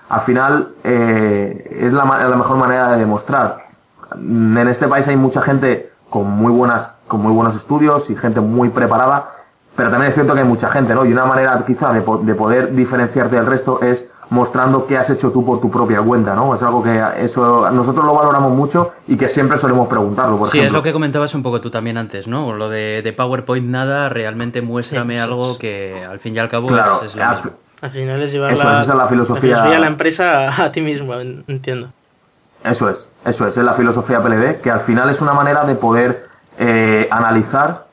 al final eh, es la, la, mejor manera de demostrar. En este país hay mucha gente con muy buenas, con muy buenos estudios y gente muy preparada, pero también es cierto que hay mucha gente, ¿no? Y una manera quizá de, de poder diferenciarte del resto es mostrando qué has hecho tú por tu propia cuenta, ¿no? Es algo que eso nosotros lo valoramos mucho y que siempre solemos preguntarlo. Por sí, es lo que comentabas un poco tú también antes, ¿no? Lo de, de PowerPoint nada, realmente muéstrame algo que al fin y al cabo es, lo mismo. Al final es llevar la, esa es la filosofía. La, la empresa a, ti mismo, entiendo. Eso es, eso es, es la filosofía PLD, que al final es una manera de poder eh, analizar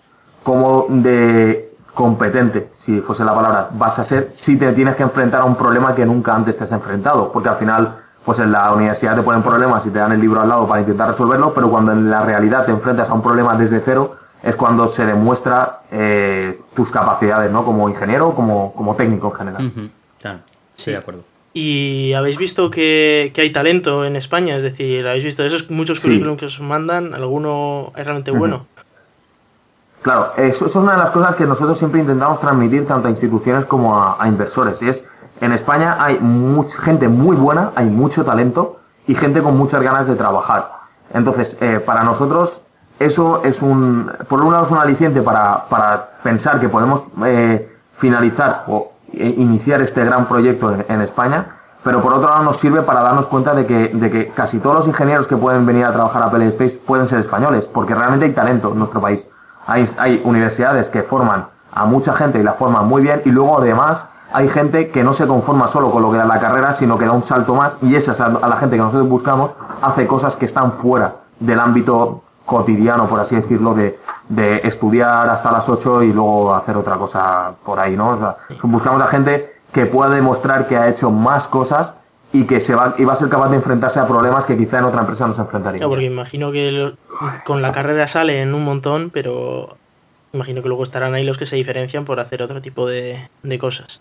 cómo de competente, si fuese la palabra, vas a ser si te tienes que enfrentar a un problema que nunca antes te has enfrentado, porque al final, pues en la universidad te ponen problemas y te dan el libro al lado para intentar resolverlo, pero cuando en la realidad te enfrentas a un problema desde cero, es cuando se demuestra eh, tus capacidades, ¿no? Como ingeniero, como, como técnico en general. Claro, sí, de acuerdo. Y habéis visto que, hay talento en España, es decir, habéis visto esos muchos currículums que os mandan, alguno es realmente bueno. Claro, eso, es una de las cosas que nosotros siempre intentamos transmitir tanto a instituciones como a, inversores. Y es, en España hay mucha gente muy buena, hay mucho talento y gente con muchas ganas de trabajar. Entonces, eh, para nosotros eso es un, por un lado es un aliciente para, para pensar que podemos eh, finalizar o eh, iniciar este gran proyecto en, España, pero por otro lado nos sirve para darnos cuenta de que, de que casi todos los ingenieros que pueden venir a trabajar a PLA Space pueden ser españoles, porque realmente hay talento en nuestro país. Hay, hay universidades que forman a mucha gente y la forman muy bien, y luego además hay gente que no se conforma solo con lo que da la carrera, sino que da un salto más, y esa a la gente que nosotros buscamos hace cosas que están fuera del ámbito cotidiano, por así decirlo, de, de, estudiar hasta las 8 y luego hacer otra cosa por ahí, ¿no? O sea, buscamos a gente que pueda demostrar que ha hecho más cosas y que se va, y va a ser capaz de enfrentarse a problemas que quizá en otra empresa no se enfrentaría. porque imagino que con la carrera salen un montón, pero imagino que luego estarán ahí los que se diferencian por hacer otro tipo de, de cosas.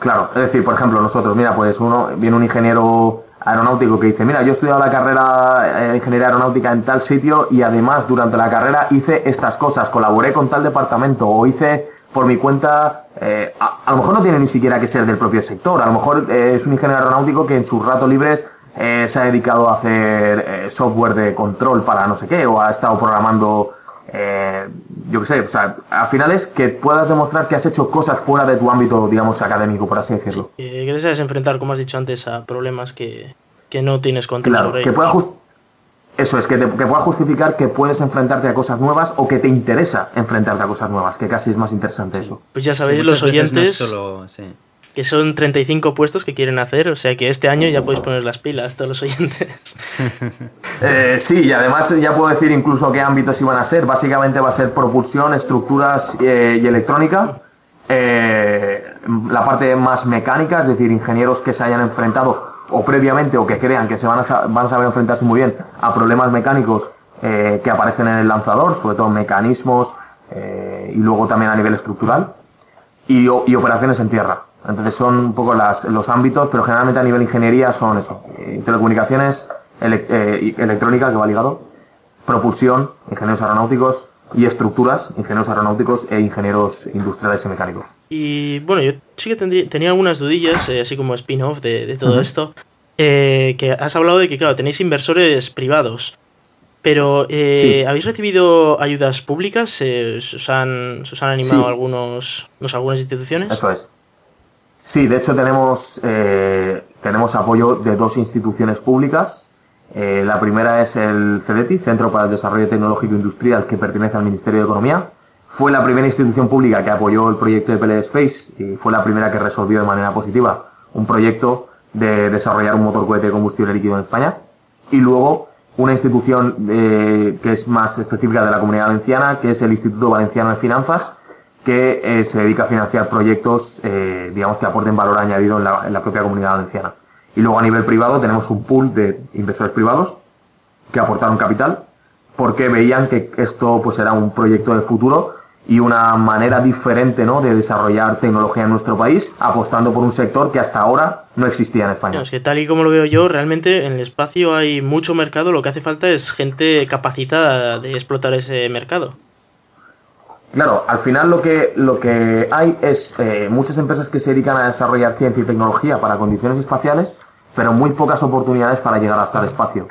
Claro, es decir, por ejemplo, nosotros, mira, pues uno viene un ingeniero aeronáutico que dice, mira, yo he estudiado la carrera de ingeniería aeronáutica en tal sitio y además durante la carrera hice estas cosas, colaboré con tal departamento o hice por mi cuenta, eh, a, lo mejor no tiene ni siquiera que ser del propio sector, a lo mejor eh, es un ingeniero aeronáutico que en sus ratos libres eh, se ha dedicado a hacer software de control para no sé qué, o ha estado programando, yo qué sé, o sea, al final es que puedas demostrar que has hecho cosas fuera de tu ámbito, digamos, académico, por así decirlo. que deseas enfrentar, como has dicho antes, a problemas que, no tienes control claro, sobre que Pueda eso es, que, te, pueda justificar que puedes enfrentarte a cosas nuevas o que te interesa enfrentarte a cosas nuevas, que casi es más interesante eso. Pues ya sabéis, los oyentes, que son 35 puestos que quieren hacer, o sea que este año ya podéis poner las pilas, todos los oyentes. Eh, sí, y además ya puedo decir incluso qué ámbitos iban a ser. Básicamente va a ser propulsión, estructuras eh, y electrónica. Eh, la parte más mecánica, es decir, ingenieros que se hayan enfrentado o previamente o que crean que se van a, van a saber enfrentarse muy bien a problemas mecánicos eh, que aparecen en el lanzador, sobre todo mecanismos eh, y luego también a nivel estructural, y, y, operaciones en tierra. Entonces son un poco las, los ámbitos, pero generalmente a nivel ingeniería son eso, eh, telecomunicaciones, electrónica, que va ligado, propulsión, ingenieros aeronáuticos, y estructuras, ingenieros aeronáuticos e ingenieros industriales y mecánicos. Y bueno, yo sí que tenía algunas dudillas, eh, así como spin-off de, todo esto, eh, que has hablado de que, claro, tenéis inversores privados, pero eh, ¿habéis recibido ayudas públicas? ¿Os han, os, han, animado algunos, algunas instituciones? Eso es. Sí, de hecho tenemos, tenemos apoyo de dos instituciones públicas, eh, la primera es el CEDETI, Centro para el Desarrollo Tecnológico Industrial, que pertenece al Ministerio de Economía. Fue la primera institución pública que apoyó el proyecto de PLD Space y fue la primera que resolvió de manera positiva un proyecto de desarrollar un motor cohete de combustible líquido en España. Y luego una institución eh, que es más específica de la comunidad valenciana, que es el Instituto Valenciano de Finanzas, que eh, se dedica a financiar proyectos, digamos, que aporten valor añadido en la propia comunidad valenciana. Y luego a nivel privado tenemos un pool de inversores privados que aportaron capital porque veían que esto pues era un proyecto de futuro y una manera diferente ¿no? de desarrollar tecnología en nuestro país, apostando por un sector que hasta ahora no existía en España. tal y como lo veo yo, realmente en el espacio hay mucho mercado, lo que hace falta es gente capacitada de explotar ese mercado. Claro, al final lo que, lo que hay es eh, muchas empresas que se dedican a desarrollar ciencia y tecnología para condiciones espaciales, pero muy pocas oportunidades para llegar hasta el espacio.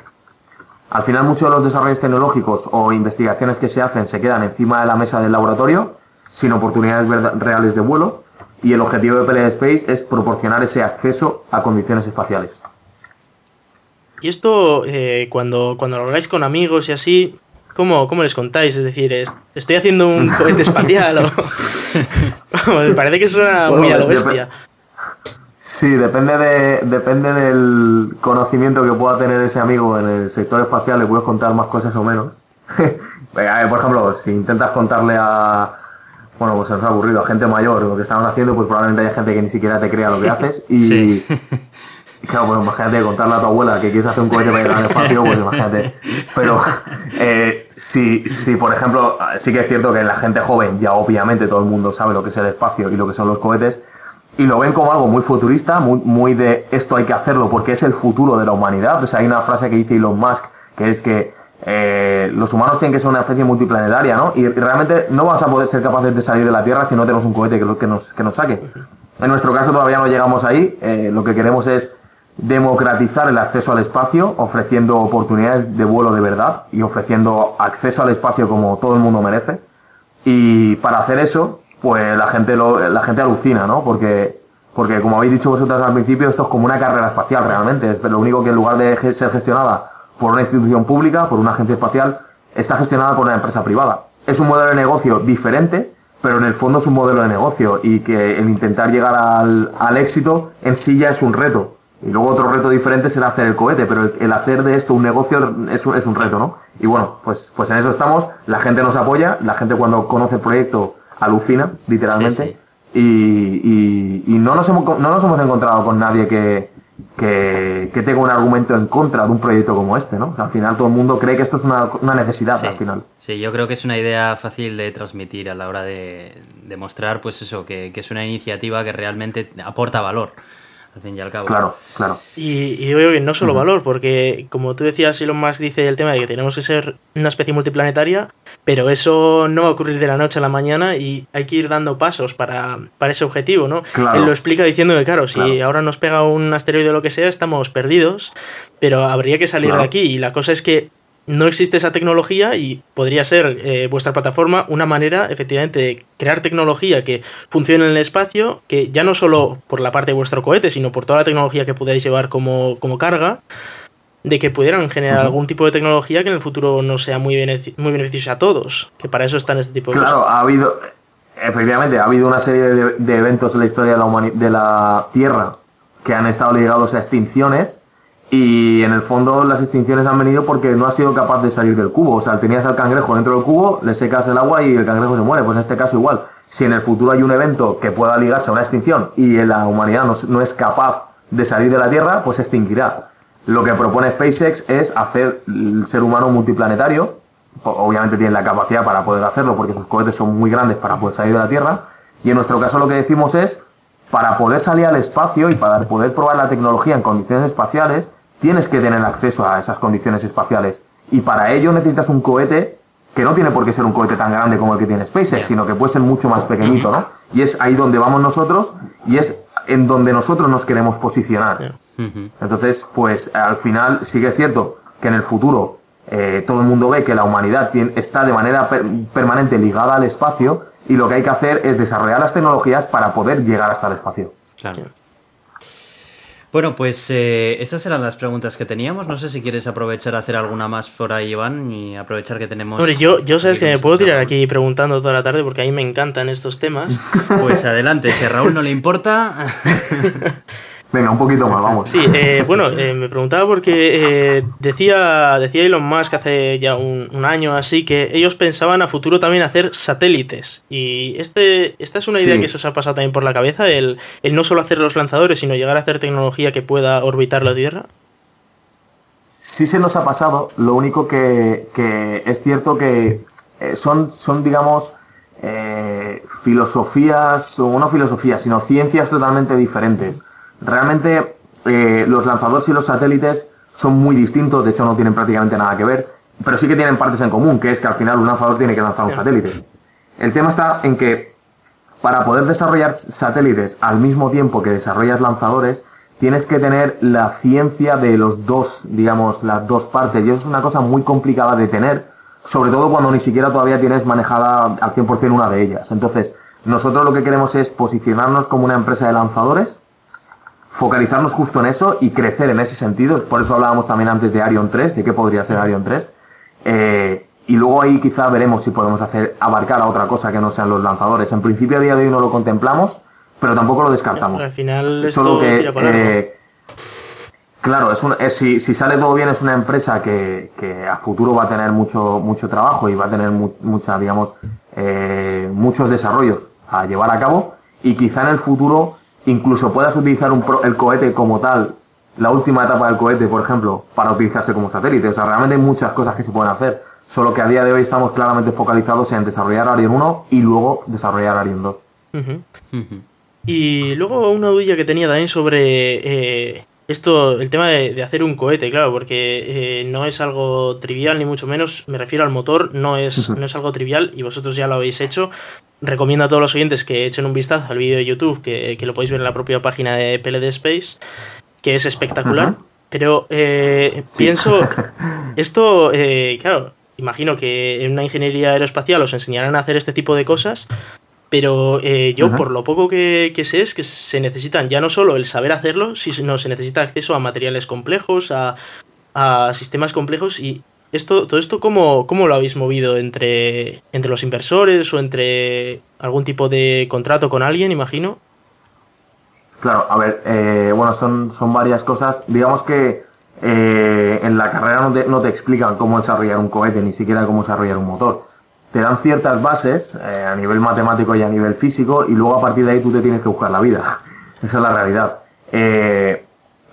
Al final muchos de los desarrollos tecnológicos o investigaciones que se hacen se quedan encima de la mesa del laboratorio, sin oportunidades reales de vuelo, y el objetivo de PLD Space es proporcionar ese acceso a condiciones espaciales. Y esto, eh, cuando, cuando lo habláis con amigos y así, ¿Cómo, ¿Cómo, les contáis? Es decir, ¿estoy haciendo un cohete espacial? o... me parece que suena muy a lo bestia. Sí, depende, de, depende del conocimiento que pueda tener ese amigo en el sector espacial, le puedes contar más cosas o menos. Por ejemplo, si intentas contarle a, bueno, pues es aburrido, a gente mayor lo que estaban haciendo, pues probablemente haya gente que ni siquiera te crea lo que haces. Y, claro, pues imagínate contarle a tu abuela que quieres hacer un cohete para ir al espacio, pues imagínate. Pero eh, si, si, por ejemplo, sí que es cierto que la gente joven, ya obviamente todo el mundo sabe lo que es el espacio y lo que son los cohetes, y lo ven como algo muy futurista, muy, muy de esto hay que hacerlo porque es el futuro de la humanidad. O hay una frase que dice Elon Musk que es que eh, los humanos tienen que ser una especie multiplanetaria, ¿no? Y realmente no vamos a poder ser capaces de salir de la Tierra si no tenemos un cohete que, que, nos, que nos saque. En nuestro caso todavía no llegamos ahí. Eh, lo que queremos es democratizar el acceso al espacio, ofreciendo oportunidades de vuelo de verdad y ofreciendo acceso al espacio como todo el mundo merece. Y para hacer eso, pues la gente lo, la gente alucina, ¿no? Porque, porque como habéis dicho vosotros al principio, esto es como una carrera espacial realmente. Es lo único que en lugar de ser gestionada por una institución pública, por una agencia espacial, está gestionada por una empresa privada. Es un modelo de negocio diferente, pero en el fondo es un modelo de negocio y que el intentar llegar al, al éxito en sí ya es un reto. Y luego otro reto diferente será hacer el cohete, pero el, hacer de esto un negocio es, es, un reto, ¿no? Y bueno, pues, pues en eso estamos, la gente nos apoya, la gente cuando conoce el proyecto alucina, literalmente, Y, y, no, nos hemos, no nos hemos encontrado con nadie que, que, tenga un argumento en contra de un proyecto como este, ¿no? al final todo el mundo cree que esto es una, una necesidad al final. Sí, yo creo que es una idea fácil de transmitir a la hora de, demostrar, pues eso, que, que, es una iniciativa que realmente aporta valor al fin y al cabo. Claro, claro. Y, y yo que no solo valor, porque como tú decías, Elon Musk dice el tema de que tenemos que ser una especie multiplanetaria, pero eso no va a ocurrir de la noche a la mañana y hay que ir dando pasos para, para ese objetivo, ¿no? Claro. Él lo explica diciendo que, claro, si Claro. ahora nos pega un asteroide o lo que sea, estamos perdidos, pero habría que salir Claro. de aquí. Y la cosa es que no existe esa tecnología y podría ser eh, vuestra plataforma una manera, efectivamente, de crear tecnología que funcione en el espacio, que ya no solo por la parte de vuestro cohete, sino por toda la tecnología que podáis llevar como, como carga, de que pudieran generar algún tipo de tecnología que en el futuro no sea muy, benefic- muy beneficiosa a todos, que para eso están este tipo de Claro, cosas. ha habido, efectivamente, ha habido una serie de, de eventos en la historia de la, de la Tierra que han estado ligados a extinciones y en el fondo las extinciones han venido porque no ha sido capaz de salir del cubo. O sea, tenías al cangrejo dentro del cubo, le secas el agua y el cangrejo se muere. Pues en este caso igual. Si en el futuro hay un evento que pueda ligarse a una extinción y la humanidad no, no es capaz de salir de la Tierra, pues se extinguirá. Lo que propone SpaceX es hacer el ser humano multiplanetario, obviamente tienen la capacidad para poder hacerlo porque sus cohetes son muy grandes para poder salir de la Tierra. Y en nuestro caso lo que decimos es, para poder salir al espacio y para poder probar la tecnología en condiciones espaciales, tienes que tener acceso a esas condiciones espaciales. Y para ello necesitas un cohete que no tiene por qué ser un cohete tan grande como el que tiene SpaceX, sino que puede ser mucho más pequeñito, ¿no? Y es ahí donde vamos nosotros y es en donde nosotros nos queremos posicionar. Entonces, pues al final sí que es cierto que en el futuro eh, todo el mundo ve que la humanidad tiene- está de manera per- permanente ligada al espacio y lo que hay que hacer es desarrollar las tecnologías para poder llegar hasta el espacio. Claro. Bueno, pues eh, esas eran las preguntas que teníamos. No sé si quieres aprovechar a hacer alguna más por ahí, Iván, y aprovechar que tenemos... Hombre, yo, yo sabes que me puedo tirar aquí preguntando toda la tarde porque a mí me encantan estos temas. Pues adelante, si a Raúl no le importa... Venga, un poquito más, vamos. Sí, eh, bueno, eh, me preguntaba porque eh, decía, decía Elon Musk hace ya un, un año así que ellos pensaban a futuro también hacer satélites. Y este, esta es una idea Sí. que se os ha pasado también por la cabeza, el, el no solo hacer los lanzadores, sino llegar a hacer tecnología que pueda orbitar la Tierra. Sí se nos ha pasado, lo único que, que es cierto que eh, son, son digamos, eh, filosofías, o no filosofías, sino ciencias totalmente diferentes. Realmente eh, los lanzadores y los satélites son muy distintos, de hecho no tienen prácticamente nada que ver, pero sí que tienen partes en común, que es que al final un lanzador tiene que lanzar un satélite. El tema está en que para poder desarrollar satélites al mismo tiempo que desarrollas lanzadores, tienes que tener la ciencia de los dos, digamos, las dos partes. Y eso es una cosa muy complicada de tener, sobre todo cuando ni siquiera todavía tienes manejada al 100% una de ellas. Entonces, nosotros lo que queremos es posicionarnos como una empresa de lanzadores, focalizarnos justo en eso y crecer en ese sentido. Por eso hablábamos también antes de Arion 3, de qué podría ser Arion 3. Eh, y luego ahí quizá veremos si podemos hacer abarcar a otra cosa que no sean los lanzadores. En principio a día de hoy no lo contemplamos, pero tampoco lo descartamos. Al final Solo que, tira para eh, claro, es un- es- si, si sale todo bien es una empresa que, que a futuro va a tener mucho, mucho trabajo y va a tener mu- mucha, digamos, eh, muchos desarrollos a llevar a cabo y quizá en el futuro incluso puedas utilizar un pro- el cohete como tal, la última etapa del cohete, por ejemplo, para utilizarse como satélite. O sea, realmente hay muchas cosas que se pueden hacer, solo que a día de hoy estamos claramente focalizados en desarrollar Arion 1 y luego desarrollar Arion 2. Ujú. Ujú. Y luego una duda que tenía también sobre eh, esto, el tema de, de hacer un cohete, claro, porque eh, no es algo trivial, ni mucho menos, me refiero al motor, no es, no es algo trivial y vosotros ya lo habéis hecho. Recomiendo a todos los oyentes que echen un vistazo al vídeo de YouTube, que, que lo podéis ver en la propia página de PLD Space, que es espectacular. Pero eh, Sí. pienso, esto, eh, claro, imagino que en una ingeniería aeroespacial os enseñarán a hacer este tipo de cosas, pero eh, yo, por lo poco que, que sé, es que se necesitan ya no solo el saber hacerlo, sino se necesita acceso a materiales complejos, a, a sistemas complejos y esto, todo esto, ¿cómo, cómo lo habéis movido entre, entre los inversores o entre algún tipo de contrato con alguien, imagino? Claro, a ver, eh, bueno, son, son varias cosas. Digamos que eh, en la carrera no te, no te explican cómo desarrollar un cohete, ni siquiera cómo desarrollar un motor. Te dan ciertas bases eh, a nivel matemático y a nivel físico y luego a partir de ahí tú te tienes que buscar la vida. Esa es la realidad. Eh,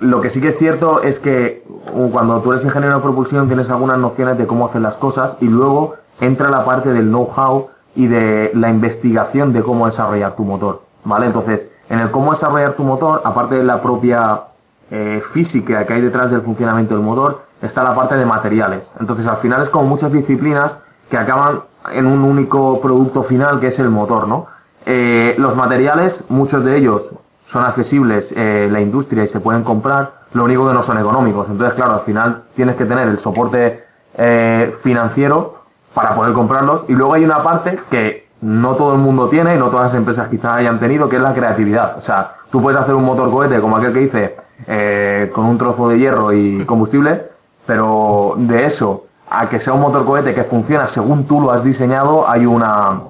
lo que sí que es cierto es que uh, cuando tú eres ingeniero de propulsión tienes algunas nociones de cómo hacer las cosas y luego entra la parte del know-how y de la investigación de cómo desarrollar tu motor. ¿Vale? Entonces, en el cómo desarrollar tu motor, aparte de la propia eh, física que hay detrás del funcionamiento del motor, está la parte de materiales. Entonces, al final es como muchas disciplinas que acaban en un único producto final que es el motor, ¿no? Eh, los materiales, muchos de ellos son accesibles en la industria y se pueden comprar, lo único que no son económicos. Entonces, claro, al final tienes que tener el soporte eh, financiero para poder comprarlos. Y luego hay una parte que no todo el mundo tiene y no todas las empresas quizás hayan tenido, que es la creatividad. O sea, tú puedes hacer un motor cohete como aquel que dice, eh, con un trozo de hierro y combustible, pero de eso a que sea un motor cohete que funciona según tú lo has diseñado, hay una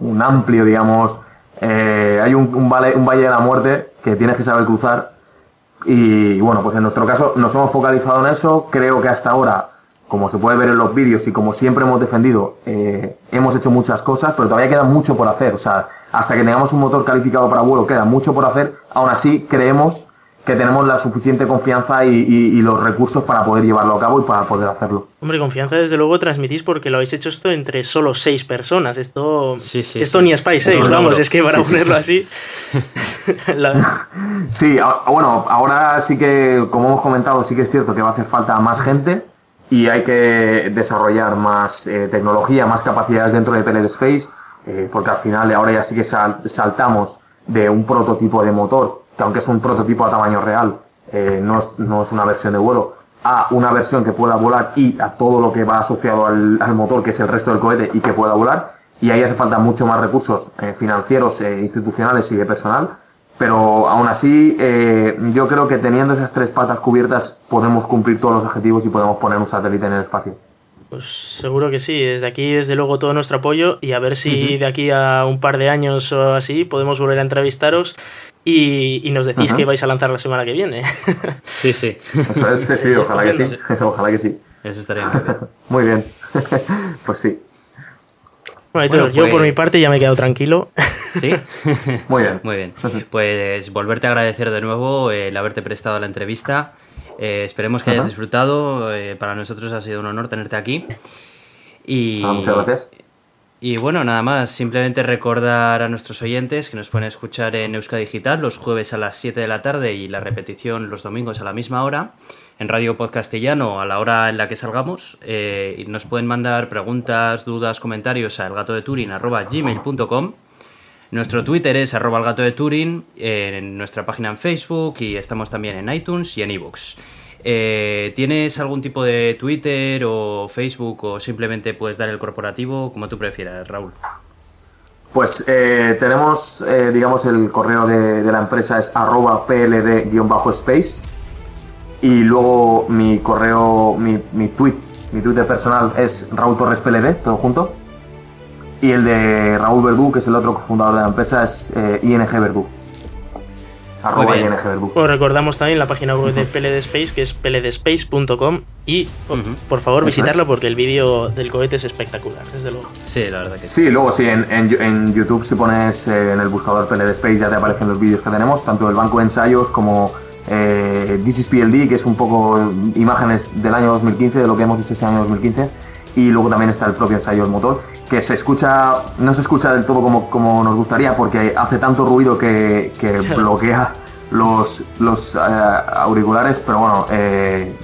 un amplio, digamos, eh, hay un, un, valle, un valle de la muerte que tienes que saber cruzar. Y bueno, pues en nuestro caso nos hemos focalizado en eso. Creo que hasta ahora como se puede ver en los vídeos y como siempre hemos defendido, eh, hemos hecho muchas cosas, pero todavía queda mucho por hacer. O sea, hasta que tengamos un motor calificado para vuelo, queda mucho por hacer. Aún así, creemos que tenemos la suficiente confianza y, los recursos para poder llevarlo a cabo y para poder hacerlo. Hombre, confianza desde luego transmitís porque lo habéis hecho esto entre solo seis personas. Esto, esto ni Spice 6, vamos, es que para ponerlo así. Sí, bueno, ahora sí que, como hemos comentado, sí que es cierto que va a hacer falta más gente y hay que desarrollar más eh, tecnología, más capacidades dentro de PLD Space, eh, porque al final ahora ya sí que saltamos de un prototipo de motor, que aunque es un prototipo a tamaño real, eh, no, es, no, es, una versión de vuelo, a una versión que pueda volar y a todo lo que va asociado al, al motor, que es el resto del cohete, y que pueda volar. Y ahí hace falta mucho más recursos financieros, institucionales y de personal pero aún así, eh, yo creo que teniendo esas tres patas cubiertas podemos cumplir todos los objetivos y podemos poner un satélite en el espacio. Pues seguro que sí, desde aquí desde luego todo nuestro apoyo y a ver si de aquí a un par de años o así podemos volver a entrevistaros y, nos decís que vais a lanzar la semana que viene. Sí, sí. Eso es, sí, ojalá que sí. Ojalá que sí. Eso estaría muy bien. Muy bien. Pues sí. Bueno, yo por mi pues- parte ya me he quedado tranquilo. Sí. Muy bien. Muy bien. Pues volverte a agradecer de nuevo el haberte prestado la entrevista. Eh, esperemos que hayas disfrutado. Eh, para nosotros ha sido un honor tenerte aquí. Y, ah, muchas gracias. Y bueno, nada más, simplemente recordar a nuestros oyentes que nos pueden escuchar en Euska Digital los jueves a las 7 de la tarde y la repetición los domingos a la misma hora en Radio Podcastellano a la hora en la que salgamos. Eh, y nos pueden mandar preguntas, dudas, comentarios a elgatodeturin.gmail.com Nuestro Twitter es arroba el gato de Turing, en nuestra página en Facebook y estamos también en iTunes y en iVoox. Eh, ¿Tienes algún tipo de Twitter o Facebook o simplemente puedes dar el corporativo como tú prefieras, Raúl? Pues eh, tenemos, eh, digamos, el correo de, la empresa es arroba pld-space y luego mi correo, mi, mi tweet, mi Twitter personal es Raúl Torres PLD, todo junto. Y el de Raúl Verdú, que es el otro fundador de la empresa, es ING Verdú. Arroba ING Verdú. Os recordamos también la página web de PLD Space, que es pldespace.com. Y por, favor, visitarlo porque el vídeo del cohete es espectacular, desde luego. Sí, la verdad que sí. Sí, luego sí, en, en, YouTube, si pones eh, en el buscador PLD Space, ya te aparecen los vídeos que tenemos, tanto del banco de ensayos como eh, This is PLD, que es un poco imágenes del año 2015, de lo que hemos hecho este año 2015, y luego también está el propio ensayo del motor, que se escucha, no se escucha del todo como, como nos gustaría, porque hace tanto ruido que, bloquea los, los eh, auriculares, pero bueno, eh,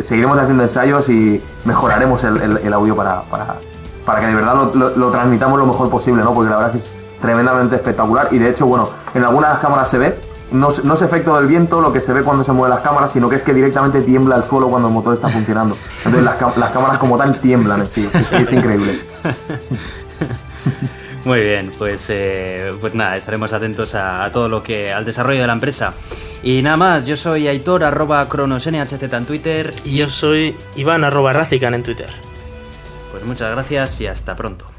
seguiremos haciendo ensayos y mejoraremos el, audio para, para, que de verdad lo, lo, transmitamos lo mejor posible, ¿no? Porque la verdad que es tremendamente espectacular y de hecho, bueno, en algunas cámaras se ve, no, es efecto del viento lo que se ve cuando se mueven las cámaras, sino que es que directamente tiembla el suelo cuando el motor está funcionando. Entonces las, cámaras como tal tiemblan, sí, sí, es increíble. Muy bien, pues, eh, pues nada, estaremos atentos a, todo lo que, al desarrollo de la empresa. Y nada más, yo soy Aitor, arroba cronosnhz en Twitter. Y yo soy Iván, arroba Racican en Twitter. Pues muchas gracias y hasta pronto.